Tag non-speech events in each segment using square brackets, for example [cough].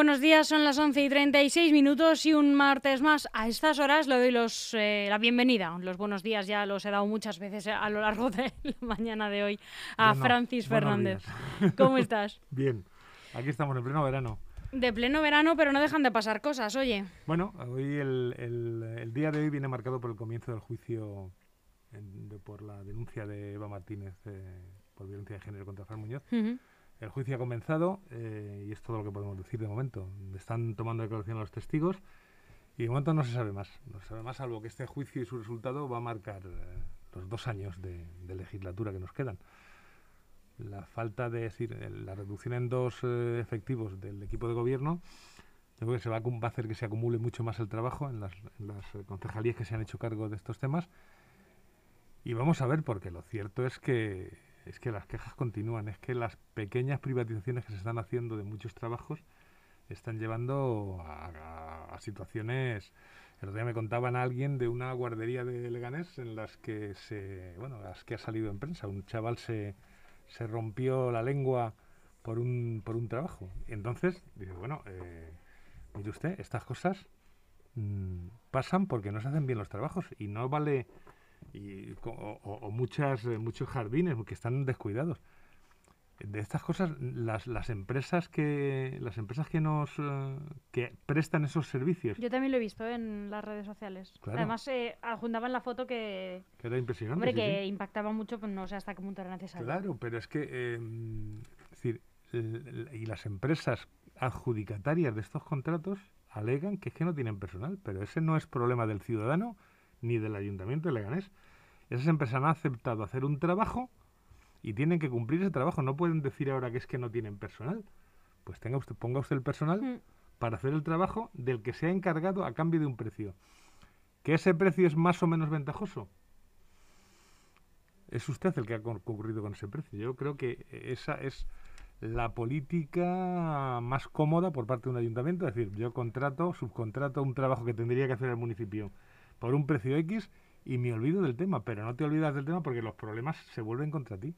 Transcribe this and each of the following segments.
Buenos días, son las 11 y 36 minutos y un martes más. A estas horas le doy los, eh, la bienvenida. Los buenos días ya los he dado muchas veces a lo largo de la mañana de hoy a Francis Fernández. ¿Cómo estás? [laughs] Bien, aquí estamos en pleno verano. De pleno verano, pero no dejan de pasar cosas, oye. Bueno, hoy el, el, día de hoy viene marcado por el comienzo del juicio por la denuncia de Eva Martínez por violencia de género contra Fran Muñoz. El juicio ha comenzado eh, y es todo lo que podemos decir de momento. Están tomando declaración los testigos y de momento no se sabe más. No se sabe más, salvo que este juicio y su resultado va a marcar eh, los dos años de, legislatura que nos quedan. La falta de decir, la reducción en dos eh, efectivos del equipo de gobierno, yo creo que se va a, hacer que se acumule mucho más el trabajo en las, en las concejalías que se han hecho cargo de estos temas. Y vamos a ver, porque lo cierto es que es que las quejas continúan, es que las pequeñas privatizaciones que se están haciendo de muchos trabajos están llevando a, situaciones. El otro día me contaban a alguien de una guardería de Leganés en las que se, bueno, las que ha salido en prensa. Un chaval se, se rompió la lengua por un, por un trabajo. Entonces, dice, bueno, eh, mire usted, estas cosas mm, pasan porque no se hacen bien los trabajos y no vale y, o, muchas, eh, muchos jardines que están descuidados. De estas cosas, las, las empresas que las empresas que nos eh, que prestan esos servicios. Yo también lo he visto en las redes sociales. Además, eh, adjuntaban la foto que. Que era impresionante. Hombre, que impactaba mucho, pues no sé hasta qué punto era necesario. Claro, pero es que. Em, decir, y las empresas adjudicatarias de estos contratos alegan que es que no tienen personal, pero ese no es problema del ciudadano ni del Ayuntamiento de Leganés. Esas empresas han aceptado hacer un trabajo y tienen que cumplir ese trabajo. No pueden decir ahora que es que no tienen personal. Pues tenga usted, ponga usted el personal mm. para hacer el trabajo del que se ha encargado a cambio de un precio. ¿Que ese precio es más o menos ventajoso? Es usted el que ha concurrido con ese precio. Yo creo que esa es la política más cómoda por parte de un ayuntamiento. Es decir, yo contrato, subcontrato un trabajo que tendría que hacer el municipio por un precio X y me olvido del tema, pero no te olvidas del tema porque los problemas se vuelven contra ti.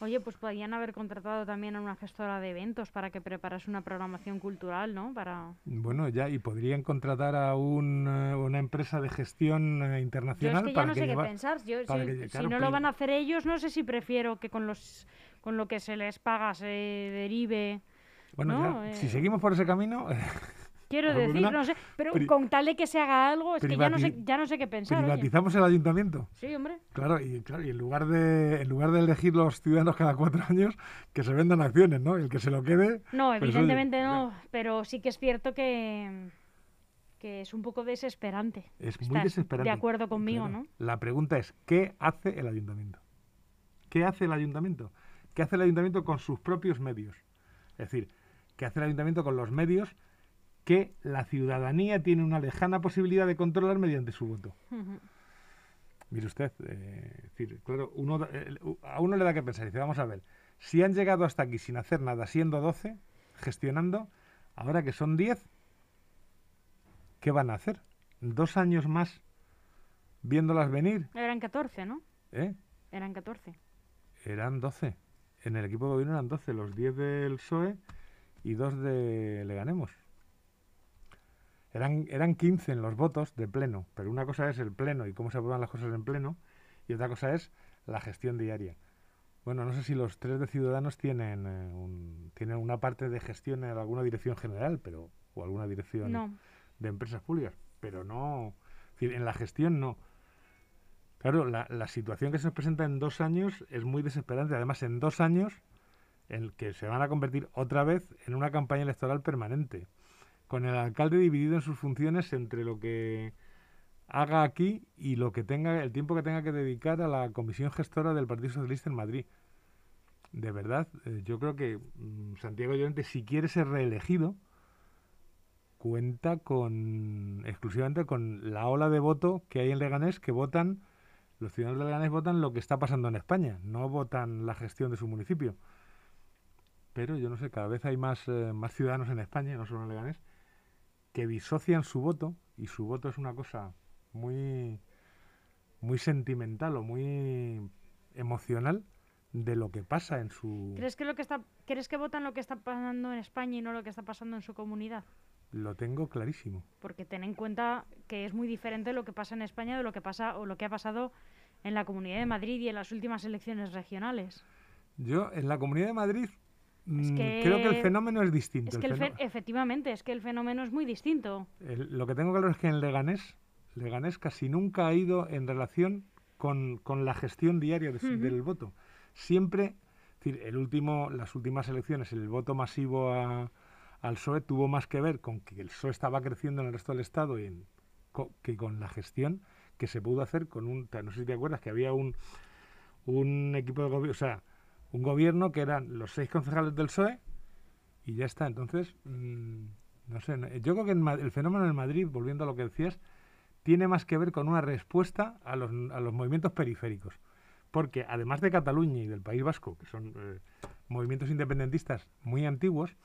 Oye, pues podrían haber contratado también a una gestora de eventos para que preparase una programación cultural, ¿no? Para... Bueno, ya, y podrían contratar a un, eh, una empresa de gestión eh, internacional. Yo es que ya no sé qué pensar. si, no lo van a hacer ellos, no sé si prefiero que con, los, con lo que se les paga se derive. Bueno, si eh, seguimos por ese camino, [laughs] Quiero decir, no sé, pero con tal de que se haga algo, es que ya no sé, ya no sé qué pensar. ¿Privatizamos el ayuntamiento? Sí, hombre. Claro, y, claro, y en, lugar de, en lugar de elegir los ciudadanos cada cuatro [laughs] años, que se vendan acciones, ¿no? El que se lo quede... No, pues, evidentemente no, pero sí que es cierto que, que es un poco desesperante. Es muy desesperante. De acuerdo conmigo, ¿no? La pregunta es, ¿qué hace el ayuntamiento? ¿Qué hace el ayuntamiento? ¿Qué hace el ayuntamiento con sus propios medios? Es decir, ¿qué hace el ayuntamiento con los medios que la ciudadanía tiene una lejana posibilidad de controlar mediante su voto. Mire usted, eh, claro, uno, eh, a uno le da que pensar, dice, vamos a ver, si han llegado hasta aquí sin hacer nada, siendo 12, gestionando, ahora que son 10, ¿qué van a hacer? ¿Dos años más viéndolas venir? Eran 14, ¿no? ¿Eh? Eran 14. Eran 12. En el equipo de gobierno eran 12, los 10 del PSOE y dos de Leganemos. Eran, eran 15 en los votos de pleno, pero una cosa es el pleno y cómo se aprueban las cosas en pleno, y otra cosa es la gestión diaria. Bueno, no sé si los tres de Ciudadanos tienen, eh, tienen una parte de gestión en alguna dirección general, pero o alguna dirección de empresas públicas, pero no, en la gestión no. Claro, la, la, situación que se nos presenta en dos años es muy desesperante. Además, en dos años, en que se van a convertir otra vez en una campaña electoral permanente con el alcalde dividido en sus funciones entre lo que haga aquí y lo que tenga el tiempo que tenga que dedicar a la comisión gestora del Partido Socialista en Madrid. De verdad, eh, yo creo que mm, Santiago Llorente, si quiere ser reelegido, cuenta con exclusivamente con la ola de voto que hay en Leganés que votan los ciudadanos de Leganés votan lo que está pasando en España, no votan la gestión de su municipio. Pero yo no sé, cada vez hay más, eh, más ciudadanos en España, no solo en Leganés, que disocian su voto, y su voto es una cosa muy, muy sentimental o muy emocional, de lo que pasa en su... ¿Crees que, lo que está, ¿Crees que votan lo que está pasando en España y no lo que está pasando en su comunidad? Lo tengo clarísimo. Porque ten en cuenta que es muy diferente lo que pasa en España de lo que pasa o lo que ha pasado en la Comunidad de Madrid y en las últimas elecciones regionales. Yo en la Comunidad de Madrid mm, creo que el fenómeno es distinto. Es que efectivamente, es que el fenómeno es muy distinto. lo que tengo claro es que en Leganés, Leganés casi nunca ha ido en relación con, la gestión diaria del voto siempre, decir, el último, las últimas elecciones, el voto masivo al PSOE tuvo más que ver con que el PSOE estaba creciendo en el resto del Estado y que con la gestión que se pudo hacer con un, no sé si te acuerdas, que había un, un equipo de gobierno, o sea, un gobierno que eran los seis concejales del PSOE y ya está. Entonces, mm, no sé, yo creo que el fenómeno en Madrid, volviendo a lo que decías, tiene más que ver con una respuesta a los, a los movimientos periféricos porque además de Cataluña y del País Vasco, que son eh, movimientos independentistas muy antiguos,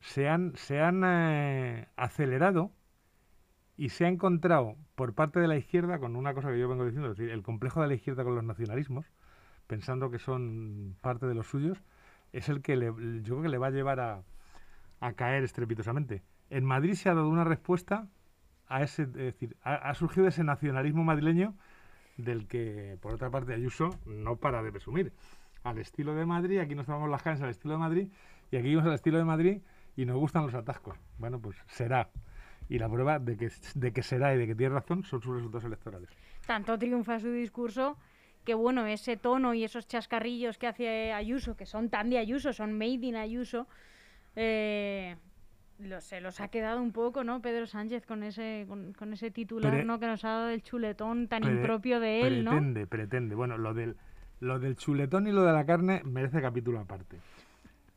se han, se han eh, acelerado y se ha encontrado por parte de la izquierda con una cosa que yo vengo diciendo, es decir, el complejo de la izquierda con los nacionalismos, pensando que son parte de los suyos, es el que le, yo creo que le va a llevar a, caer estrepitosamente. En Madrid se ha dado una respuesta a ese, es decir, ha surgido ese nacionalismo madrileño del que, por otra parte, Ayuso no para de presumir. Al estilo de Madrid, aquí nos tomamos las caras al estilo de Madrid, y aquí vamos al estilo de Madrid y nos gustan los atascos. Bueno, pues será. Y la prueba de que, de que será y de que tiene razón son sus resultados electorales. Tanto triunfa su discurso que, bueno, ese tono y esos chascarrillos que hace Ayuso, que son tan de Ayuso, son made in Ayuso, eh, se los ha quedado un poco, ¿no? Pedro Sánchez con ese con, ese titular, ¿no? Que nos ha dado el chuletón tan impropio de él, ¿no? Pretende, pretende. Bueno, lo del lo del chuletón y lo de la carne merece capítulo aparte.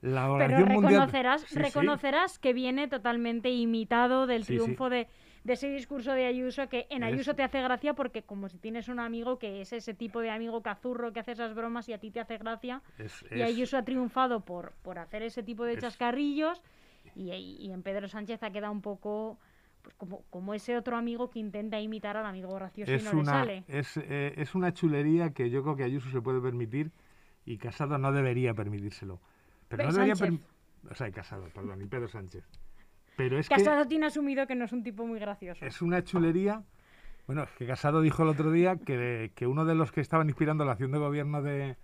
La Pero reconocerás, reconocerás que viene totalmente imitado del triunfo de, ese discurso de Ayuso, que en Ayuso te hace gracia porque como si tienes un amigo que es ese tipo de amigo cazurro que hace esas bromas y a ti te hace gracia, y Ayuso ha triunfado por, por hacer ese tipo de chascarrillos y, en Pedro Sánchez ha quedado un poco pues como, como ese otro amigo que intenta imitar al amigo gracioso es y no una, le sale. Eh, es, una chulería que yo creo que Ayuso se puede permitir y Casado no debería permitírselo. Pero no debería o sea, Casado, perdón, y Pedro Sánchez. Pero es Casado tiene asumido que no es un tipo muy gracioso. Es una chulería. Bueno, es que Casado dijo el otro día que, que uno de los que estaban inspirando la acción de gobierno de,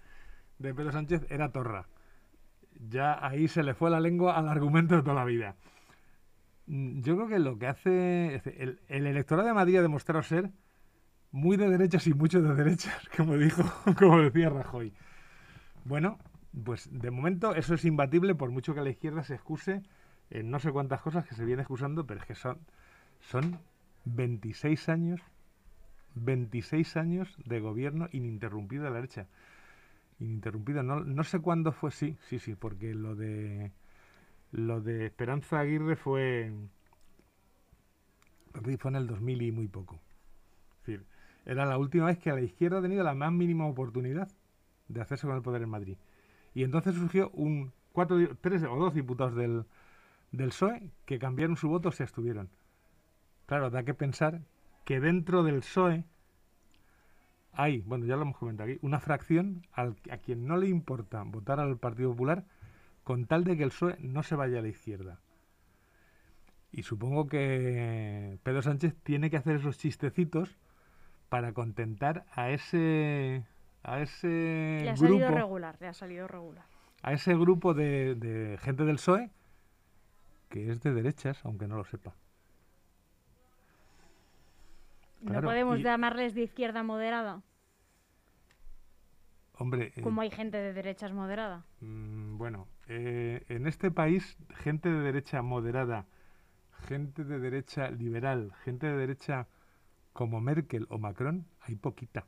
de Pedro Sánchez era Torra ya ahí se le fue la lengua al argumento de toda la vida. Mm, yo creo que lo que hace el, el electorado de Madrid ha demostrado ser muy de derechas y mucho de derechas, [laughs] como dijo, como decía Rajoy. Bueno, pues de momento eso es imbatible, por mucho que la izquierda se excuse en no sé cuántas cosas que se viene excusando, pero es que son, son 26 años, 26 años de gobierno ininterrumpido de la derecha ininterrumpida. No, no sé cuándo fue, sí, sí, sí, porque lo de lo de Esperanza Aguirre fue fue en el 2000 y muy poco. Era la última vez que la izquierda ha tenido la más mínima oportunidad de hacerse con el poder en Madrid. Y entonces surgió un cuatro, tres o dos diputados del, del PSOE que cambiaron su voto, se abstuvieron. Claro, da que pensar que dentro del PSOE hay, bueno, ya lo hemos comentado aquí, una fracción al, a quien no le importa votar al Partido Popular con tal de que el PSOE no se vaya a la izquierda. Y supongo que Pedro Sánchez tiene que hacer esos chistecitos para contentar a ese a ese le ha grupo, salido regular, le ha salido regular. A ese grupo de, de gente del PSOE que es de derechas, aunque no lo sepa. no podemos llamarles de izquierda moderada. Hombre. Eh, Como hay gente de derechas moderada. Mm, bueno, eh, en este país, gente de derecha moderada, gente de derecha liberal, gente de derecha como Merkel o Macron, hay poquita.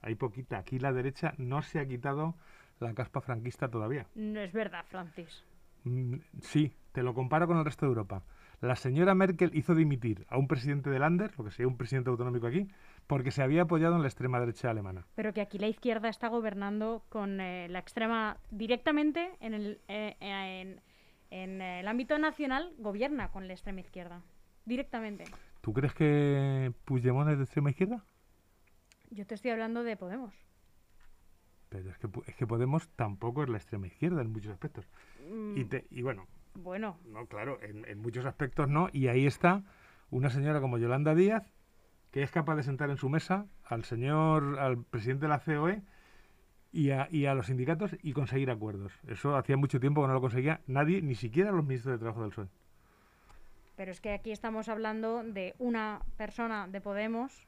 Hay poquita. Aquí la derecha no se ha quitado la caspa franquista todavía. No es verdad, Francis. Mm, sí, te lo comparo con el resto de Europa. La señora Merkel hizo dimitir a un presidente de Lander, lo que sería un presidente autonómico aquí, porque se había apoyado en la extrema derecha alemana. Pero que aquí la izquierda está gobernando con eh, la extrema directamente en el, eh, en, en el ámbito nacional, gobierna con la extrema izquierda. Directamente. ¿Tú crees que Puigdemont es de extrema izquierda? Yo te estoy hablando de Podemos. Pero es que, es que Podemos tampoco es la extrema izquierda en muchos aspectos. Y, mm. y bueno, bueno. No, claro, en, en, muchos aspectos no. Y ahí está una señora como Yolanda Díaz, que es capaz de sentar en su mesa al señor, al presidente de la COE y a, y a los sindicatos y conseguir acuerdos. Eso hacía mucho tiempo que no lo conseguía nadie, ni siquiera los ministros de Trabajo del PSOE. Pero es que aquí estamos hablando de una persona de Podemos,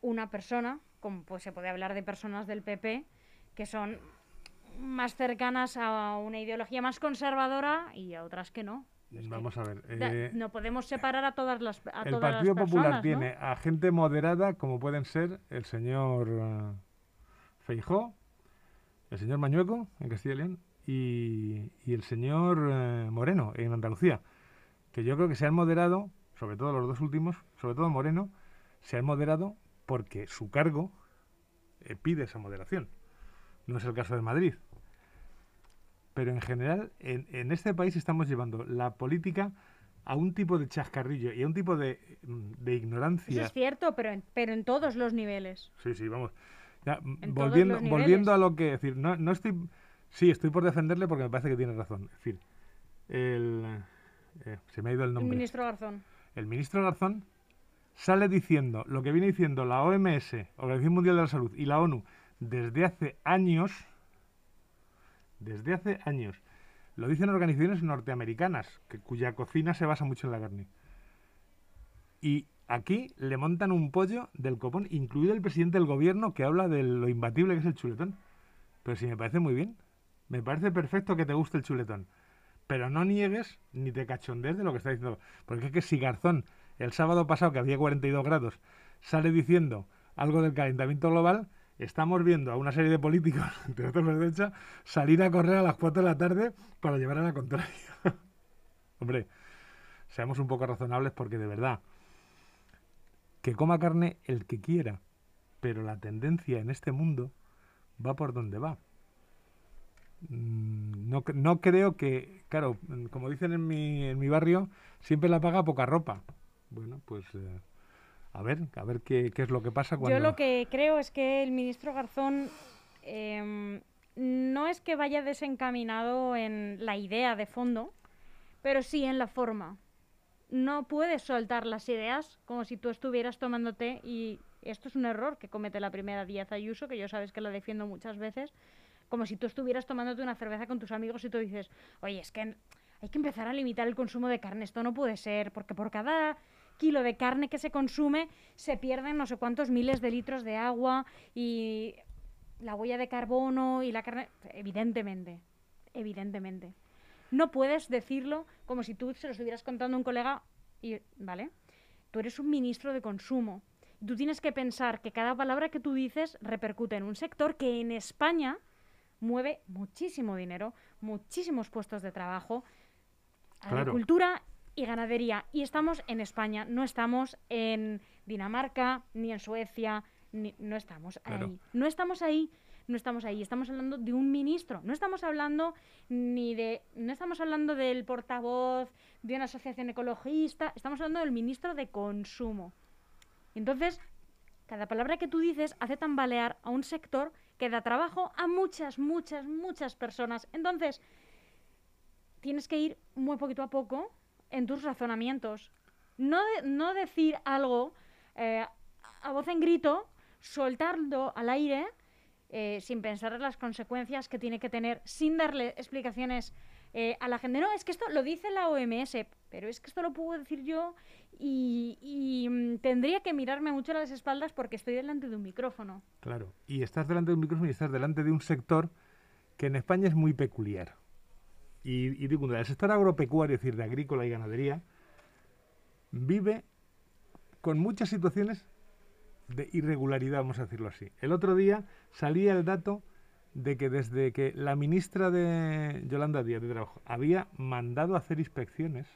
una persona, como pues se puede hablar de personas del PP, que son más cercanas a una ideología más conservadora y a otras que no. Vamos a ver. Eh, no podemos separar a todas las a El Partido Popular tiene a gente moderada como pueden ser el señor uh, Feijó, el señor Mañueco en Castilla y León y, el señor uh, Moreno en Andalucía. Que yo creo que se han moderado, sobre todo los dos últimos, sobre todo Moreno, se han moderado porque su cargo eh, pide esa moderación. No es el caso de Madrid pero en general en, este país estamos llevando la política a un tipo de chascarrillo y a un tipo de, mm, ignorancia. Eso es cierto, pero en, pero en todos los niveles. Sí, sí, vamos. volviendo, volviendo a lo que decir, no, no estoy, sí, estoy por defenderle porque me parece que tiene razón. Es decir, el, eh, se me ha ido el nombre. El ministro Garzón. El ministro Garzón sale diciendo lo que viene diciendo la OMS, Organización Mundial de la Salud y la ONU desde hace años desde hace años. Lo dicen organizaciones norteamericanas, que, cuya cocina se basa mucho en la carne. Y aquí le montan un pollo del copón, incluido el presidente del gobierno que habla de lo imbatible que es el chuletón. Pero sí me parece muy bien. Me parece perfecto que te guste el chuletón. Pero no niegues ni te cachondees de lo que está diciendo. Porque es que si Garzón, el sábado pasado, que había 42 grados, sale diciendo algo del calentamiento global, estamos viendo a una serie de políticos, [laughs] de otros de derecha, salir a correr a las 4 de la tarde para llevar a la contraria. [laughs] Hombre, seamos un poco razonables porque de verdad, que coma carne el que quiera, pero la tendencia en este mundo va por donde va. Mm, no, no creo que, claro, como dicen en mi, en mi barrio, siempre la paga poca ropa. Bueno, pues... Eh, a ver, a ver qué, es lo que pasa cuando... Yo lo que creo es que el ministro Garzón em, no es que vaya desencaminado en la idea de fondo, pero sí en la forma. No puedes soltar las ideas como si tú estuvieras tomándote, y esto es un error que comete la primera Díaz Ayuso, que yo sabes que lo defiendo muchas veces, como si tú estuvieras tomándote una cerveza con tus amigos y tú dices, oye, es que hay que empezar a limitar el consumo de carne, esto no puede ser, porque por cada kilo de carne que se consume se pierden no sé cuántos miles de litros de agua y la huella de carbono y la carne. Evidentemente, evidentemente. No puedes decirlo como si tú se lo estuvieras contando a un colega y, ¿vale? Tú eres un ministro de consumo. Tú tienes que pensar que cada palabra que tú dices repercute en un sector que en España mueve muchísimo dinero, muchísimos puestos de trabajo, agricultura y ganadería. Y estamos en España, no estamos en Dinamarca, ni en Suecia, ni, no estamos ahí. No estamos ahí, no estamos ahí. Estamos hablando de un ministro. No estamos hablando ni de. No estamos hablando del portavoz de una asociación ecologista. Estamos hablando del ministro de consumo. Entonces, cada palabra que tú dices hace tambalear a un sector que da trabajo a muchas, muchas, muchas personas. Entonces, tienes que ir muy poquito a poco en tus razonamientos. No, no decir algo eh, a voz en grito, soltarlo al aire, eh, sin pensar en las consecuencias que tiene que tener, sin darle explicaciones eh, a la gente. No, es que esto lo dice la OMS, pero es que esto lo puedo decir yo y, y mm, tendría que mirarme mucho a las espaldas porque estoy delante de un micrófono. Claro, y estás delante de un micrófono y estás delante de un sector que en España es muy peculiar. Y, y digo, el sector agropecuario, es decir, de agrícola y ganadería, vive con muchas situaciones de irregularidad, vamos a decirlo así. El otro día salía el dato de que desde que la ministra de Yolanda Díaz de Trabajo había mandado hacer inspecciones,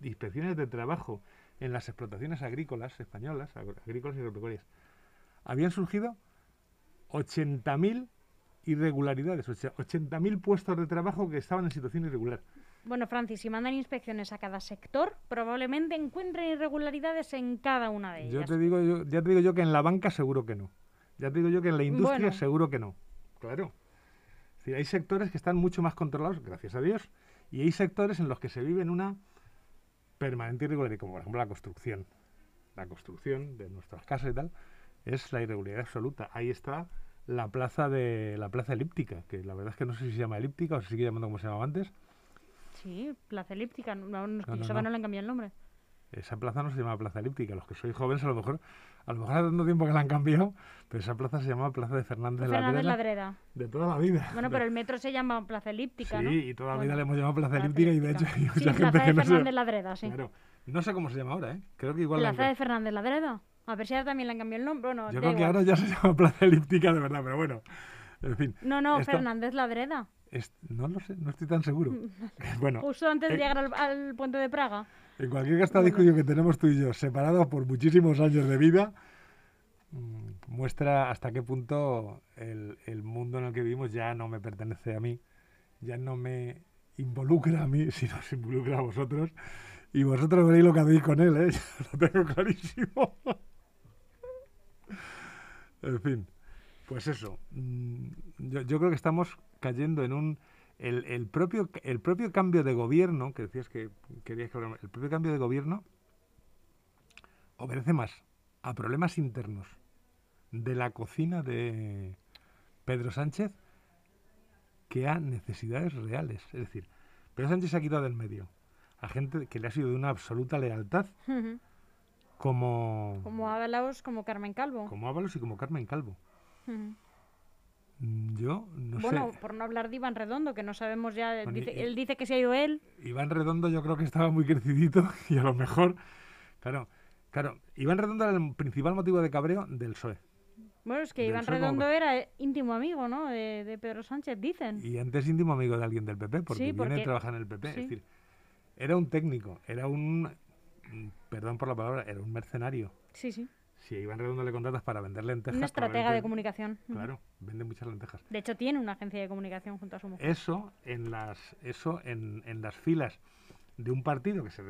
inspecciones de trabajo en las explotaciones agrícolas españolas, agrícolas y agropecuarias, habían surgido 80.000 irregularidades, o sea, 80.000 puestos de trabajo que estaban en situación irregular. Bueno, Francis, si mandan inspecciones a cada sector, probablemente encuentren irregularidades en cada una de ellas. Yo te digo, yo, ya te digo yo que en la banca seguro que no. Ya te digo yo que en la industria seguro que no. Claro. hay sectores que están mucho más controlados, gracias a Dios, y hay sectores en los que se vive en una permanente irregularidad, como por ejemplo la construcción. La construcción de nuestras casas y tal es la irregularidad absoluta. Ahí está la plaza de la plaza elíptica, que la verdad es que no sé si se llama elíptica o se sigue llamando como se llamaba antes. Sí, plaza elíptica, no, no, no, no, no le han cambiado el nombre. Esa plaza no se llama plaza elíptica, los que sois jóvenes a lo mejor a lo mejor hace tanto tiempo que la han cambiado, pero esa plaza se llama Plaza de Fernández, Fernández Ladreda, De toda la vida. Bueno, pero el metro se llama Plaza Elíptica, sí, ¿no? y toda la vida le hemos llamado Plaza, Elíptica, y de hecho hay mucha sí, gente Plaza que de no Fernández sé. Ladreda, sí. Claro. No sé cómo se llama ahora, ¿eh? Creo que igual Plaza la de Fernández Ladreda. A ver si ahora también le han cambiado el nombre. Bueno, Yo creo que ahora ya se llama [laughs] Plaza Elíptica de verdad, pero bueno. En fin. No, no, Fernández Ladreda. no lo sé, no estoy tan seguro. [laughs] bueno, Justo antes de eh, llegar al, puente de Praga. En cualquier caso, bueno. que tenemos tú y yo, separados por muchísimos años de vida, mm, muestra hasta qué punto el, el, mundo en el que vivimos ya no me pertenece a mí, ya no me involucra a mí, [laughs] sino se involucra a vosotros. Y vosotros veréis lo que hacéis con él, ¿eh? lo tengo clarísimo. En fin, pues eso. Mm, yo, creo que estamos cayendo en un... El, el, propio, el propio cambio de gobierno, que decías que querías que el propio cambio de gobierno obedece más a problemas internos de la cocina de Pedro Sánchez que a necesidades reales. Es decir, Pedro Sánchez se ha quitado del medio a gente que le ha sido de una absoluta lealtad, como... Como Ábalos, como Carmen Calvo. Como Ábalos y como Carmen Calvo. Mm, yo no sé. Bueno, por no hablar de Iván Redondo, que no sabemos ya. él dice que se ha ido él. Iván Redondo yo creo que estaba muy crecidito [laughs] y a lo mejor. Claro, claro. Iván Redondo era el principal motivo de cabreo del PSOE. Bueno, es que Iván Redondo era íntimo amigo, ¿no? De, Pedro Sánchez, dicen. Y antes íntimo amigo de alguien del PP, porque, viene a trabajar en el PP. Es decir, era un técnico, era un. Perdón por la palabra, era un mercenario. Sí, sí. Si a Iván Redondo le contratas para vender lentejas. Una estratega de comunicación. Claro, vende muchas lentejas. De hecho, tiene una agencia de comunicación junto a su mujer. Eso en las, eso en, en las filas de un partido que se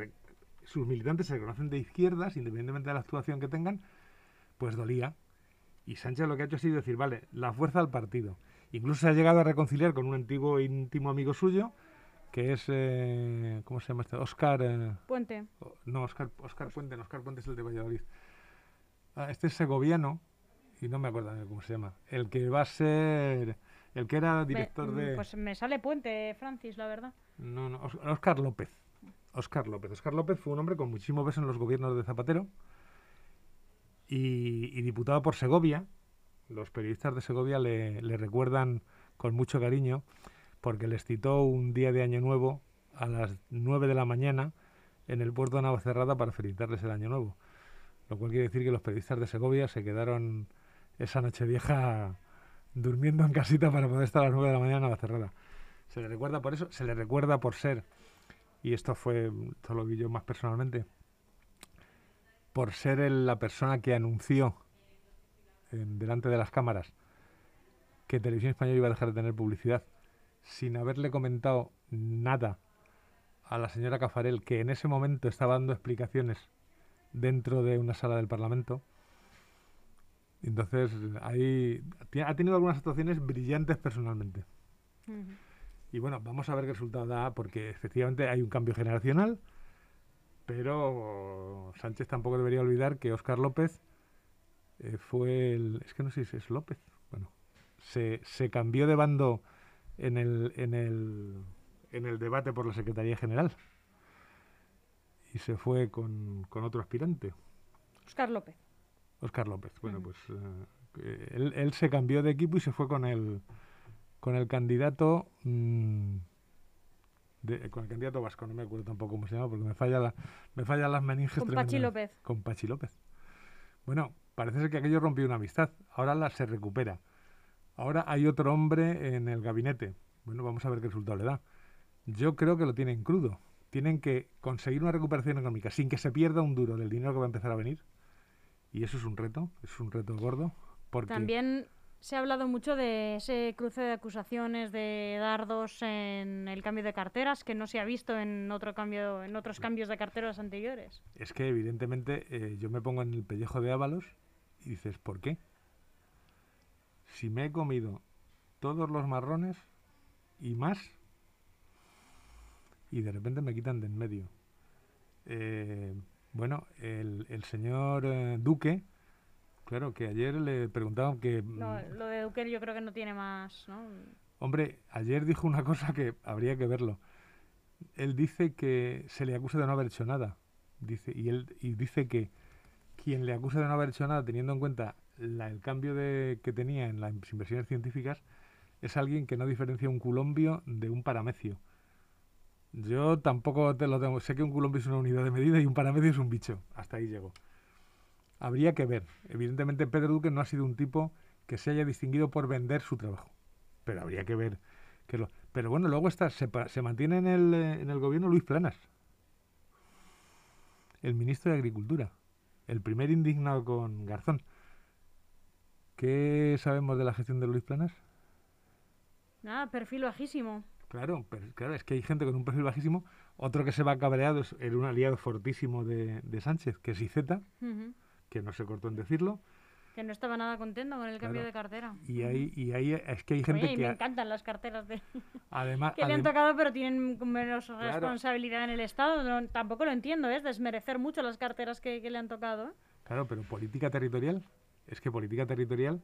sus militantes se reconocen de izquierdas, independientemente de la actuación que tengan, pues dolía. Y Sánchez lo que ha hecho ha sido decir, vale, la fuerza al partido. Incluso se ha llegado a reconciliar con un antiguo íntimo amigo suyo, que es, eh, ¿cómo se llama este? Oscar... Eh, Puente. no, Oscar, Oscar Puente, no, Oscar Puente es el de Valladolid. Ah, este es segoviano, y no me acuerdo cómo se llama. El que va a ser... El que era director mm, de... Pues me sale Puente, Francis, la verdad. No, no, Oscar López. Oscar López. Oscar López fue un hombre con muchísimo peso en los gobiernos de Zapatero y, diputado por Segovia. Los periodistas de Segovia le, le recuerdan con mucho cariño porque les citó un día de Año Nuevo a las 9 de la mañana en el puerto de Navacerrada para felicitarles el Año Nuevo. Lo cual quiere decir que los periodistas de Segovia se quedaron esa noche vieja durmiendo en casita para poder estar a las 9 de la mañana en Navacerrada. Se le recuerda por eso, se le recuerda por ser, y esto fue, esto lo vi yo más personalmente, por ser la persona que anunció en, delante de las cámaras que Televisión Española iba a dejar de tener publicidad sin haberle comentado nada a la señora Cafarel, que en ese momento estaba dando explicaciones dentro de una sala del Parlamento. Entonces, ahí ha tenido algunas actuaciones brillantes personalmente. Y bueno, vamos a ver qué resultado da, porque efectivamente hay un cambio generacional, pero Sánchez tampoco debería olvidar que Óscar López eh, fue el... Es que no sé si es López. Bueno, se, se cambió de bando en el, en el, en el debate por la Secretaría General. Y se fue con, con otro aspirante. Oscar López. Oscar López. Bueno, pues eh, él, él, se cambió de equipo y se fue con el, con el candidato... Mm, con el candidato vasco, no me acuerdo tampoco cómo se llama, porque me falla la, me fallan las meninges. Con Pachi López. Con Pachi López. Bueno, parece ser que aquello rompió una amistad. Ahora la se recupera. Ahora hay otro hombre en el gabinete. Bueno, vamos a ver qué resultado le da. Yo creo que lo tienen crudo. Tienen que conseguir una recuperación económica sin que se pierda un duro del dinero que va a empezar a venir. Y eso es un reto, es un reto gordo. Porque También se ha hablado mucho de ese cruce de acusaciones de dardos en el cambio de carteras que no se ha visto en otro cambio, en otros cambios de carteras anteriores. Es que evidentemente eh, yo me pongo en el pellejo de Ábalos y dices, ¿por qué? Si me he comido todos los marrones y más, y de repente me quitan de en medio. Eh, bueno, el, el señor eh, Duque, claro, que ayer le preguntaban que... No, mm, lo de Duque yo creo que no tiene más, ¿no? Hombre, ayer dijo una cosa que habría que verlo. Él dice que se le acusa de no haber hecho nada. Dice, y él y dice que quien le acusa de no haber hecho nada, teniendo en cuenta el cambio de, que tenía en las inversiones científicas, es alguien que no diferencia un culombio de un paramecio. Yo tampoco te lo tengo. Sé que un culombio es una unidad de medida y un paramecio es un bicho. Hasta ahí llego. Habría que ver. Evidentemente, Pedro Duque no ha sido un tipo que se haya distinguido por vender su trabajo. Pero habría que ver. Que lo... Pero bueno, luego está, se, se mantiene en el, en el gobierno Luis Planas, el ministro de Agricultura, el primer indignado con Garzón. ¿Qué sabemos de la gestión de Luis Planas? Nada, perfil bajísimo. Claro, pero, claro, es que hay gente con un perfil bajísimo. Otro que se va cabreado es el, un aliado fortísimo de, Sánchez, que es Iceta, que no se cortó en decirlo. Que no estaba nada contento con el cambio de cartera. Y ahí, y ahí es que hay gente que... me encantan las carteras de... [laughs] Además, que le han tocado pero tienen menos responsabilidad en el Estado. tampoco lo entiendo, es desmerecer mucho las carteras que, le han tocado. ¿eh? Claro, pero política territorial, es que política territorial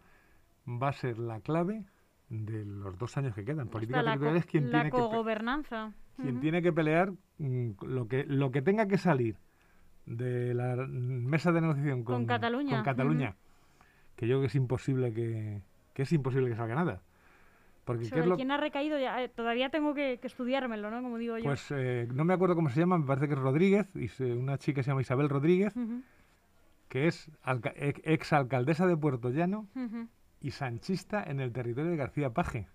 va a ser la clave de los dos años que quedan. Política territorial es quien tiene que quien tiene que pelear mm, lo que lo que tenga que salir de la mesa de negociación con, Cataluña, con Cataluña que yo creo que es imposible que, que es imposible que salga nada. Porque Sobre quién ha recaído, ya, eh, todavía tengo que, estudiármelo, ¿no? Como digo yo. Pues eh, no me acuerdo cómo se llama, me parece que es Rodríguez, y una chica que se llama Isabel Rodríguez, que es ex alcaldesa de Puerto Llano, y sanchista en el territorio de García Paje.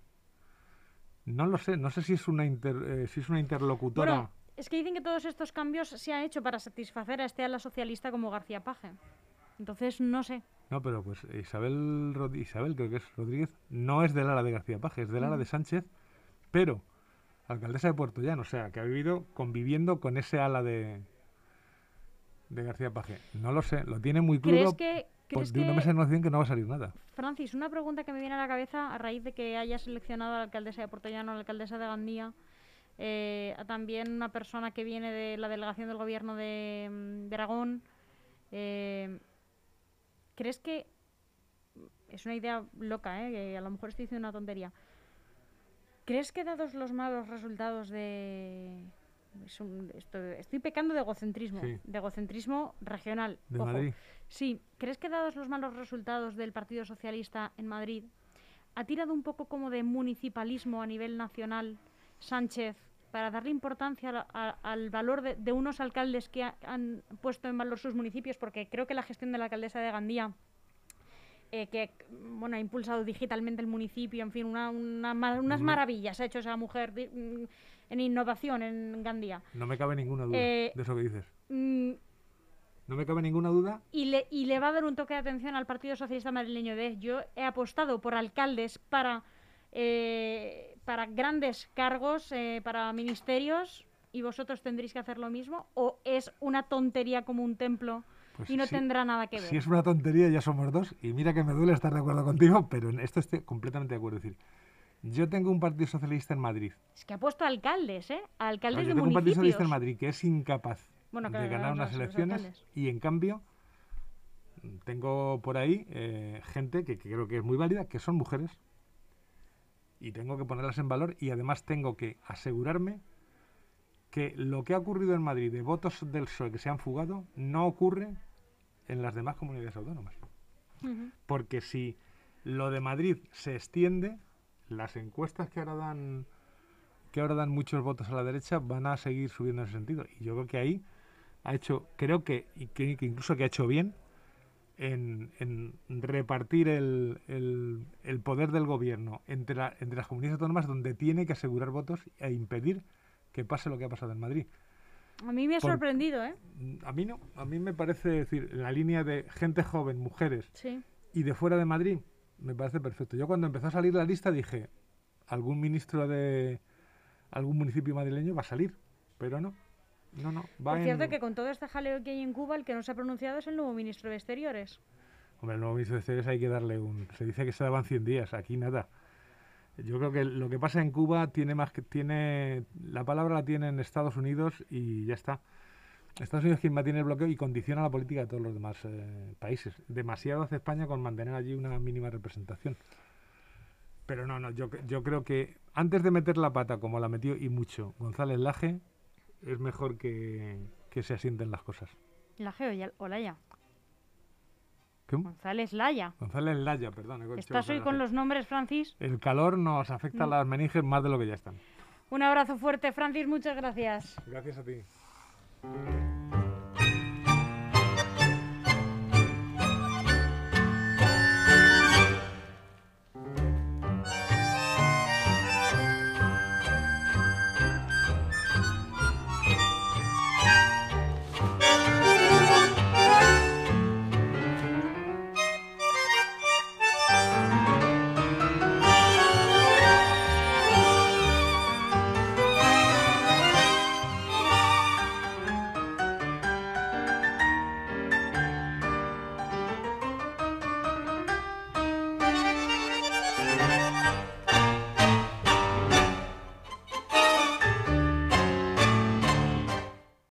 No lo sé, no sé si es una, eh, si es una interlocutora. es que dicen que todos estos cambios se han hecho para satisfacer a este ala socialista como García Paje. Entonces, no sé. No, pero pues Isabel, Isabel creo que es Rodríguez, no es del ala de García Paje, es del ala de Sánchez, pero alcaldesa de Puerto Llano, o sea, que ha vivido conviviendo con ese ala de, de García Paje. No lo sé, lo tiene muy crudo. que, pues de una mesa de que no va a salir nada. Francis, una pregunta que me viene a la cabeza a raíz de que haya seleccionado a la alcaldesa de Portollano, a la alcaldesa de Gandía, eh, también una persona que viene de la delegación del gobierno de, mm, Aragón. Eh, ¿Crees que es una idea loca, eh, que a lo mejor estoy diciendo una tontería? ¿Crees que dados los malos resultados de, estoy pecando de egocentrismo, de egocentrismo regional. De Madrid. Sí, ¿crees que dados los malos resultados del Partido Socialista en Madrid, ha tirado un poco como de municipalismo a nivel nacional Sánchez para darle importancia al valor de, unos alcaldes que han puesto en valor sus municipios? Porque creo que la gestión de la alcaldesa de Gandía eh, que bueno, ha impulsado digitalmente el municipio, en fin, una, unas maravillas ha hecho esa mujer mm, en innovación en Gandía. No me cabe ninguna duda eh, de eso que dices. Mm, no me cabe ninguna duda. Y le, y le va a dar un toque de atención al Partido Socialista Madrileño de yo he apostado por alcaldes para, eh, para grandes cargos, eh, para ministerios, y vosotros tendréis que hacer lo mismo, o es una tontería como un templo pues y no tendrá nada que ver. Si es una tontería, ya somos dos, y mira que me duele estar de acuerdo contigo, pero en esto estoy completamente de acuerdo. Es decir, yo tengo un partido socialista en Madrid. Es que ha puesto alcaldes, ¿eh? Alcaldes de tengo un partido socialista en Madrid que es incapaz de ganar unas elecciones y en cambio tengo por ahí eh, gente que, creo que es muy válida, que son mujeres y tengo que ponerlas en valor y además tengo que asegurarme que lo que ha ocurrido en Madrid de votos del PSOE que se han fugado no ocurre en las demás comunidades autónomas. Porque si lo de Madrid se extiende, las encuestas que ahora dan que ahora dan muchos votos a la derecha van a seguir subiendo en ese sentido. Y yo creo que ahí ha hecho, creo que, y que, incluso que ha hecho bien en, repartir el, el, poder del gobierno entre, entre las comunidades autónomas donde tiene que asegurar votos e impedir que pase lo que ha pasado en Madrid. A mí me ha sorprendido, ¿eh? A mí no, a mí me parece decir, la línea de gente joven, mujeres y de fuera de Madrid, me parece perfecto. Yo cuando empezó a salir la lista dije, algún ministro de algún municipio madrileño va a salir, pero no. No, no, es cierto que con todo este jaleo que hay en Cuba, el que no se ha pronunciado es el nuevo ministro de Exteriores. Hombre, el nuevo ministro de Exteriores hay que darle un... Se dice que se daban 100 días, aquí nada. Yo creo que lo que pasa en Cuba tiene más que... tiene La palabra la tiene en Estados Unidos y ya está. Estados Unidos es quien mantiene el bloqueo y condiciona la política de todos los demás eh, países. Demasiado hace España con mantener allí una mínima representación. Pero no, no, yo, yo creo que antes de meter la pata como la metió y mucho González Laje, es mejor que, que se asienten las cosas. Laje o Laya. González Laya. González Laya, perdón. ¿Estás hoy con los nombres, Francis? El calor nos afecta a las meninges más de lo que ya están. Un abrazo fuerte, Francis, muchas gracias. Gracias a ti. Música